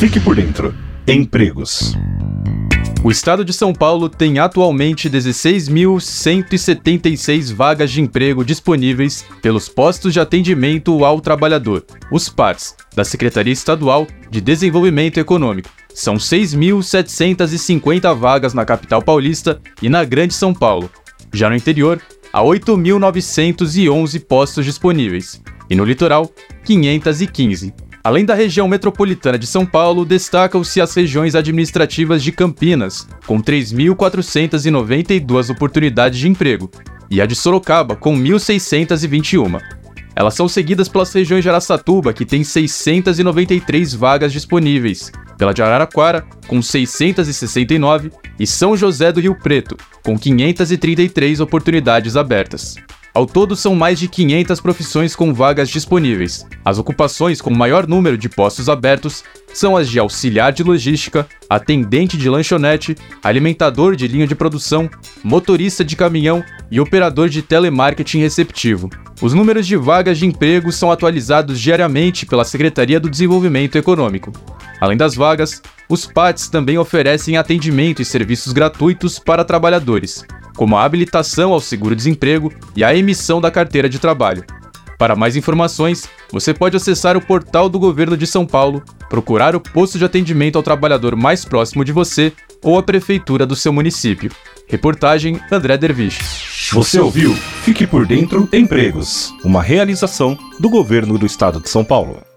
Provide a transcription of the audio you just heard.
Fique por dentro. Empregos. O estado de São Paulo tem atualmente 16.176 vagas de emprego disponíveis pelos postos de atendimento ao trabalhador, os PARs, da Secretaria Estadual de Desenvolvimento Econômico. São 6.750 vagas na capital paulista e na Grande São Paulo. Já no interior, há 8.911 postos disponíveis, e no litoral, 515. Além da região metropolitana de São Paulo, destacam-se as regiões administrativas de Campinas, com 3.492 oportunidades de emprego, e a de Sorocaba, com 1.621. Elas são seguidas pelas regiões de Araçatuba, que tem 693 vagas disponíveis, pela de Araraquara, com 669, e São José do Rio Preto, com 533 oportunidades abertas. Ao todo, são mais de 500 profissões com vagas disponíveis. As ocupações com maior número de postos abertos são as de auxiliar de logística, atendente de lanchonete, alimentador de linha de produção, motorista de caminhão e operador de telemarketing receptivo. Os números de vagas de emprego são atualizados diariamente pela Secretaria do Desenvolvimento Econômico. Além das vagas, os PATs também oferecem atendimento e serviços gratuitos para trabalhadores como a habilitação ao seguro-desemprego e a emissão da carteira de trabalho. Para mais informações, você pode acessar o portal do Governo de São Paulo, procurar o posto de atendimento ao trabalhador mais próximo de você ou a prefeitura do seu município. Reportagem André Dervish. Você ouviu Fique por Dentro Empregos, uma realização do Governo do Estado de São Paulo.